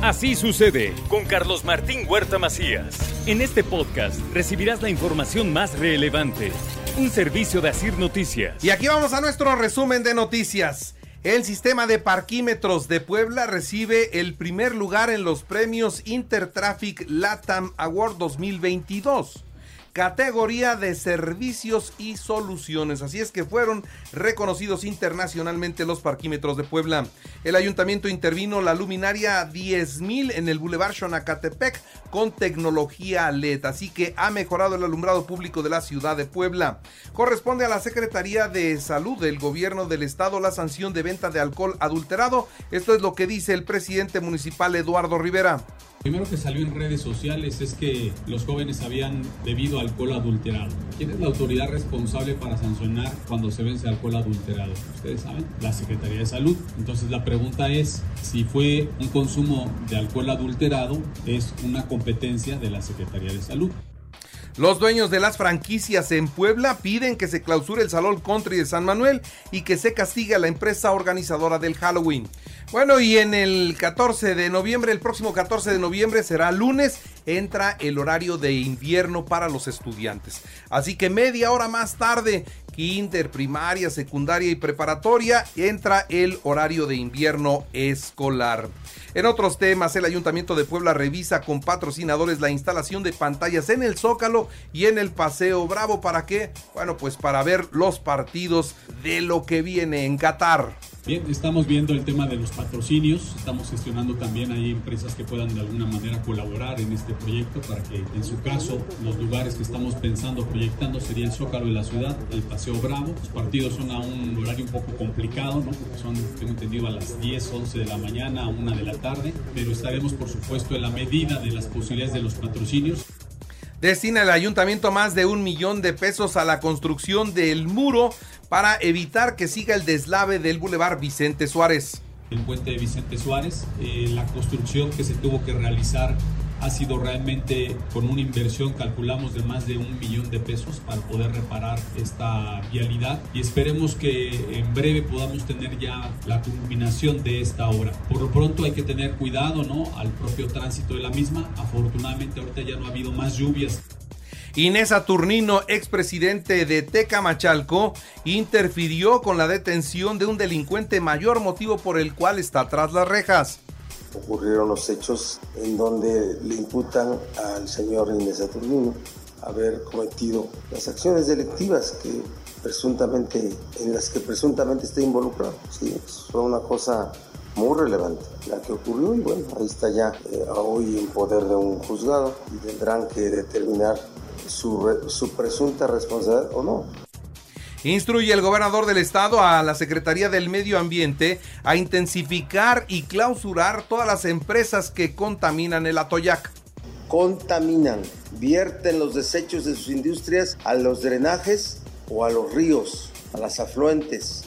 Así sucede con Carlos Martín Huerta Macías. En este podcast recibirás la información más relevante. Un servicio de Asir Noticias. Y aquí vamos a nuestro resumen de noticias. El sistema de parquímetros de Puebla recibe el primer lugar en los premios Intertraffic Latam Award 2022 categoría de servicios y soluciones. Así es que fueron reconocidos internacionalmente los parquímetros de Puebla. El ayuntamiento intervino la luminaria 10.000 en el Boulevard Xonacatepec con tecnología LED, así que ha mejorado el alumbrado público de la ciudad de Puebla. Corresponde a la Secretaría de Salud del Gobierno del Estado la sanción de venta de alcohol adulterado. Esto es lo que dice el presidente municipal Eduardo Rivera. Primero que salió en redes sociales es que los jóvenes habían bebido alcohol adulterado. ¿Quién es la autoridad responsable para sancionar cuando se vence alcohol adulterado? Ustedes saben, la Secretaría de Salud. Entonces la pregunta es si fue un consumo de alcohol adulterado, es una competencia de la Secretaría de Salud. Los dueños de las franquicias en Puebla piden que se clausure el Salón Country de San Manuel y que se castigue a la empresa organizadora del Halloween. Bueno, y en el 14 de noviembre, el próximo 14 de noviembre será lunes, entra el horario de invierno para los estudiantes. Así que media hora más tarde, kinder, primaria, secundaria y preparatoria, entra el horario de invierno escolar. En otros temas, el Ayuntamiento de Puebla revisa con patrocinadores la instalación de pantallas en el Zócalo y en el Paseo Bravo. ¿Para qué? Bueno, pues para ver los partidos de lo que viene en Qatar. Bien, estamos viendo el tema de los patrocinios, estamos gestionando también ahí empresas que puedan de alguna manera colaborar en este proyecto para que en su caso los lugares que estamos pensando, proyectando sería el Zócalo de la ciudad, el Paseo Bravo. Los partidos son a un horario un poco complicado, ¿no? Porque son, tengo entendido, a las 10, 11 de la mañana, a 1 de la tarde, pero estaremos por supuesto en la medida de las posibilidades de los patrocinios. Destina el ayuntamiento más de un millón de pesos a la construcción del muro para evitar que siga el deslave del bulevar Vicente Suárez. El puente de Vicente Suárez, eh, la construcción que se tuvo que realizar ha sido realmente con una inversión, calculamos, de más de un millón de pesos para poder reparar esta vialidad y esperemos que en breve podamos tener ya la culminación de esta obra. Por lo pronto hay que tener cuidado ¿no? al propio tránsito de la misma. Afortunadamente ahorita ya no ha habido más lluvias. Inés Aturnino, expresidente de Tecamachalco, interfirió con la detención de un delincuente mayor motivo por el cual está tras las rejas ocurrieron los hechos en donde le imputan al señor Inés Saturnino haber cometido las acciones delictivas que presuntamente, en las que presuntamente está involucrado. Sí, fue una cosa muy relevante la que ocurrió y bueno, ahí está ya eh, hoy en poder de un juzgado y tendrán que determinar su, su presunta responsabilidad o no. Instruye el gobernador del estado a la Secretaría del Medio Ambiente a intensificar y clausurar todas las empresas que contaminan el Atoyac. Contaminan, vierten los desechos de sus industrias a los drenajes o a los ríos, a las afluentes.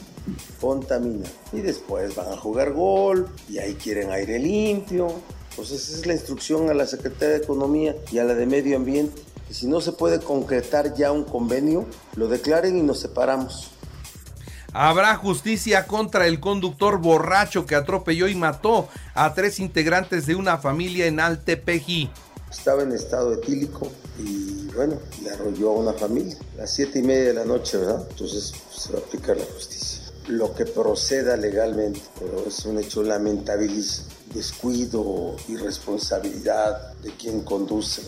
Contaminan. Y después van a jugar gol y ahí quieren aire limpio. Pues esa es la instrucción a la Secretaría de Economía y a la de Medio Ambiente si no se puede concretar ya un convenio, lo declaren y nos separamos. Habrá justicia contra el conductor borracho que atropelló y mató a tres integrantes de una familia en Altepeji. Estaba en estado etílico y bueno, le arrolló a una familia. A las siete y media de la noche, ¿verdad? Entonces se va a aplicar la justicia. Lo que proceda legalmente, pero es un hecho lamentable, descuido, irresponsabilidad de quien conduce.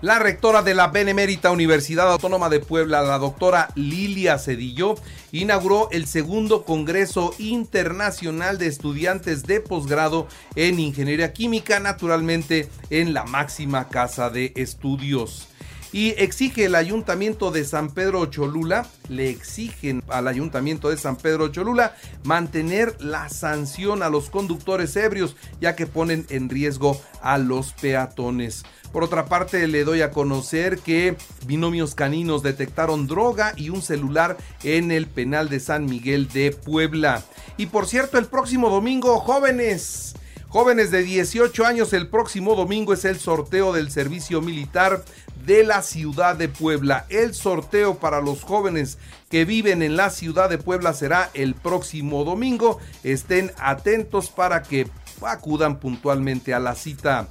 La rectora de la Benemérita Universidad Autónoma de Puebla, la doctora Lilia Cedillo, inauguró el segundo Congreso Internacional de Estudiantes de Posgrado en Ingeniería Química, naturalmente en la máxima casa de estudios y exige el ayuntamiento de San Pedro Cholula, le exigen al ayuntamiento de San Pedro Cholula mantener la sanción a los conductores ebrios, ya que ponen en riesgo a los peatones. Por otra parte, le doy a conocer que binomios caninos detectaron droga y un celular en el penal de San Miguel de Puebla. Y por cierto, el próximo domingo, jóvenes, Jóvenes de 18 años, el próximo domingo es el sorteo del servicio militar de la ciudad de Puebla. El sorteo para los jóvenes que viven en la ciudad de Puebla será el próximo domingo. Estén atentos para que acudan puntualmente a la cita.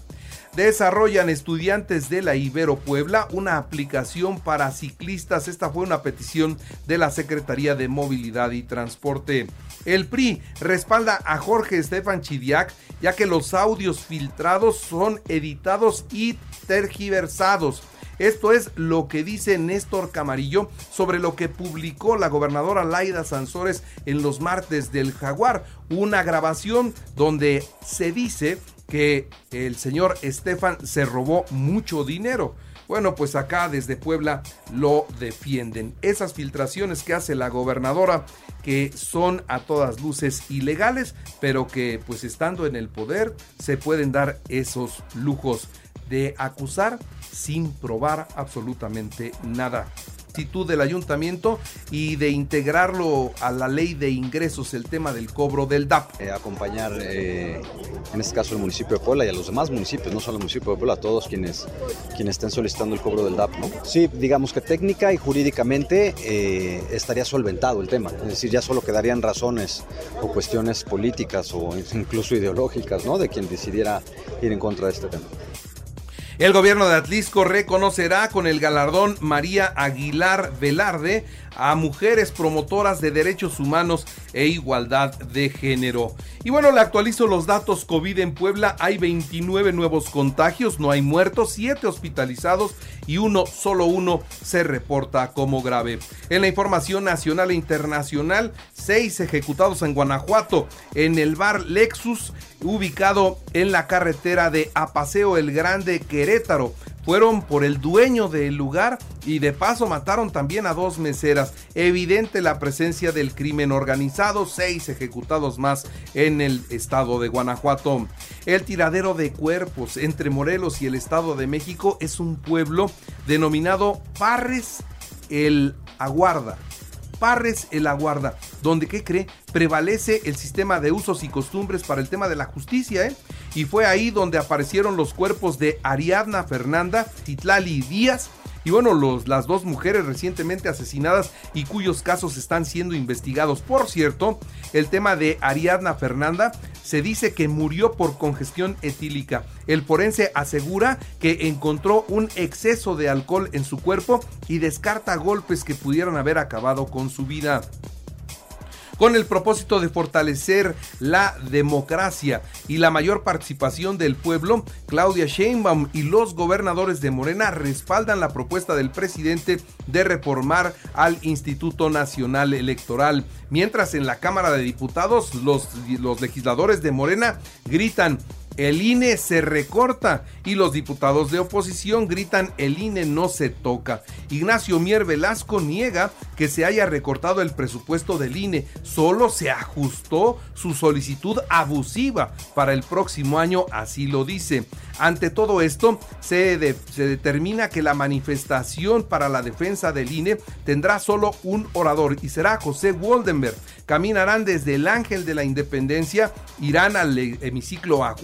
Desarrollan estudiantes de la Ibero Puebla una aplicación para ciclistas. Esta fue una petición de la Secretaría de Movilidad y Transporte. El PRI respalda a Jorge Estefan Chidiac ya que los audios filtrados son editados y tergiversados. Esto es lo que dice Néstor Camarillo sobre lo que publicó la gobernadora Laida Sansores en los martes del Jaguar, una grabación donde se dice que el señor Estefan se robó mucho dinero. Bueno, pues acá desde Puebla lo defienden. Esas filtraciones que hace la gobernadora, que son a todas luces ilegales, pero que pues estando en el poder se pueden dar esos lujos de acusar sin probar absolutamente nada del ayuntamiento y de integrarlo a la ley de ingresos, el tema del cobro del DAP. Eh, acompañar, eh, en este caso, el municipio de Puebla y a los demás municipios, no solo el municipio de Puebla, a todos quienes, quienes estén solicitando el cobro del DAP. ¿no? Sí, digamos que técnica y jurídicamente eh, estaría solventado el tema, es decir, ya solo quedarían razones o cuestiones políticas o incluso ideológicas ¿no? de quien decidiera ir en contra de este tema. El gobierno de Atlisco reconocerá con el galardón María Aguilar Velarde a mujeres promotoras de derechos humanos e igualdad de género. Y bueno, le actualizo los datos COVID en Puebla. Hay 29 nuevos contagios, no hay muertos, 7 hospitalizados y uno, solo uno, se reporta como grave. En la información nacional e internacional, 6 ejecutados en Guanajuato, en el bar Lexus, ubicado en la carretera de Apaseo el Grande Querétaro fueron por el dueño del lugar y de paso mataron también a dos meseras. Evidente la presencia del crimen organizado, seis ejecutados más en el estado de Guanajuato. El tiradero de cuerpos entre Morelos y el estado de México es un pueblo denominado Parres el Aguarda. Parres el Aguarda, donde, ¿qué cree? Prevalece el sistema de usos y costumbres para el tema de la justicia, ¿eh? Y fue ahí donde aparecieron los cuerpos de Ariadna Fernanda, Titlali Díaz, y bueno, los, las dos mujeres recientemente asesinadas y cuyos casos están siendo investigados. Por cierto, el tema de Ariadna Fernanda se dice que murió por congestión etílica. El forense asegura que encontró un exceso de alcohol en su cuerpo y descarta golpes que pudieran haber acabado con su vida con el propósito de fortalecer la democracia y la mayor participación del pueblo, Claudia Sheinbaum y los gobernadores de Morena respaldan la propuesta del presidente de reformar al Instituto Nacional Electoral. Mientras en la Cámara de Diputados los, los legisladores de Morena gritan el INE se recorta y los diputados de oposición gritan el INE no se toca. Ignacio Mier Velasco niega que se haya recortado el presupuesto del INE, solo se ajustó su solicitud abusiva para el próximo año, así lo dice. Ante todo esto, se, determina que la manifestación para la defensa del INE tendrá solo un orador y será José Woldenberg. Caminarán desde el Ángel de la Independencia, irán al hemiciclo a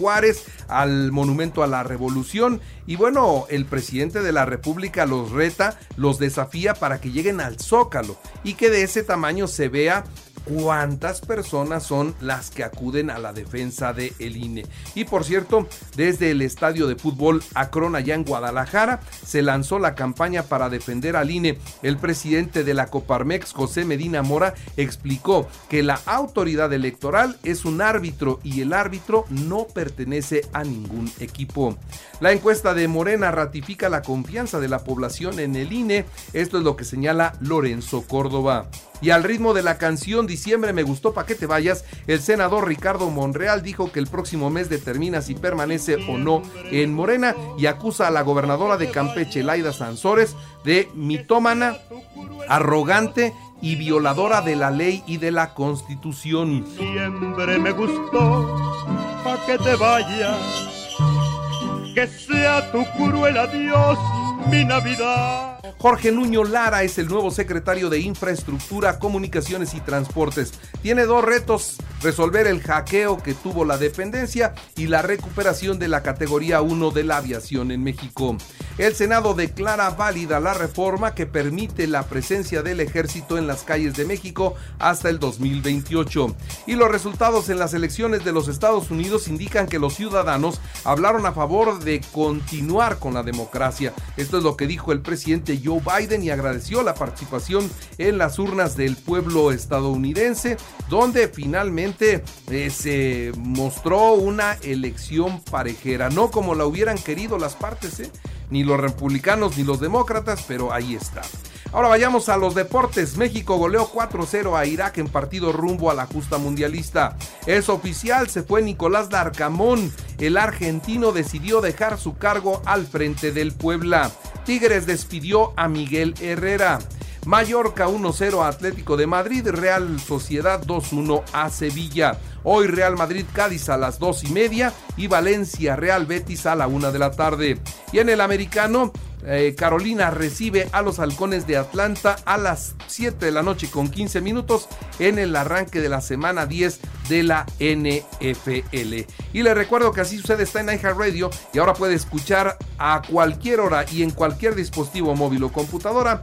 al Monumento a la Revolución. Y bueno, el presidente de la República los reta, los desafía para que lleguen al Zócalo y que de ese tamaño se vea cuántas personas son las que acuden a la defensa de INE. Y por cierto, desde el estadio de fútbol Acron allá en Guadalajara se lanzó la campaña para defender al INE. El presidente de la Coparmex, José Medina Mora, explicó que la autoridad electoral es un árbitro y el árbitro no pertenece a ningún equipo. La encuesta de Morena ratifica la confianza de la población en el INE. Esto es lo que señala Lorenzo Córdoba. Y al ritmo de la canción Diciembre me gustó pa' que te vayas, el senador Ricardo Monreal dijo que el próximo mes determina si permanece o no en Morena y acusa a la gobernadora de Campeche, Laida Sansores, de mitómana, arrogante y violadora de la ley y de la constitución. Diciembre me gustó pa' que te vayas, que sea tu cruel adiós mi Navidad. Jorge Nuño Lara es el nuevo secretario de Infraestructura, Comunicaciones y Transportes. Tiene dos retos resolver el hackeo que tuvo la dependencia y la recuperación de la categoría 1 de la aviación en México. El Senado declara válida la reforma que permite la presencia del ejército en las calles de México hasta el 2028. Y los resultados en las elecciones de los Estados Unidos indican que los ciudadanos hablaron a favor de continuar con la democracia. Esto es lo que dijo el presidente Joe Biden y agradeció la participación en las urnas del pueblo estadounidense, donde finalmente eh, se mostró una elección parejera, no como la hubieran querido las partes, ¿eh? ni los republicanos ni los demócratas, pero ahí está. Ahora vayamos a los deportes. México goleó 4-0 a Irak en partido rumbo a la justa mundialista. Es oficial, se fue Nicolás Darcamón. El argentino decidió dejar su cargo al frente del Puebla. Tigres despidió a Miguel Herrera. Mallorca 1-0 a Atlético de Madrid, Real Sociedad 2-1 a Sevilla. Hoy Real Madrid Cádiz a las 2 y media y Valencia Real Betis a la 1 de la tarde. Y en el americano, eh, Carolina recibe a los halcones de Atlanta a las 7 de la noche con 15 minutos en el arranque de la semana 10 de la NFL. Y le recuerdo que así sucede está en iHeartRadio y ahora puede escuchar a cualquier hora y en cualquier dispositivo móvil o computadora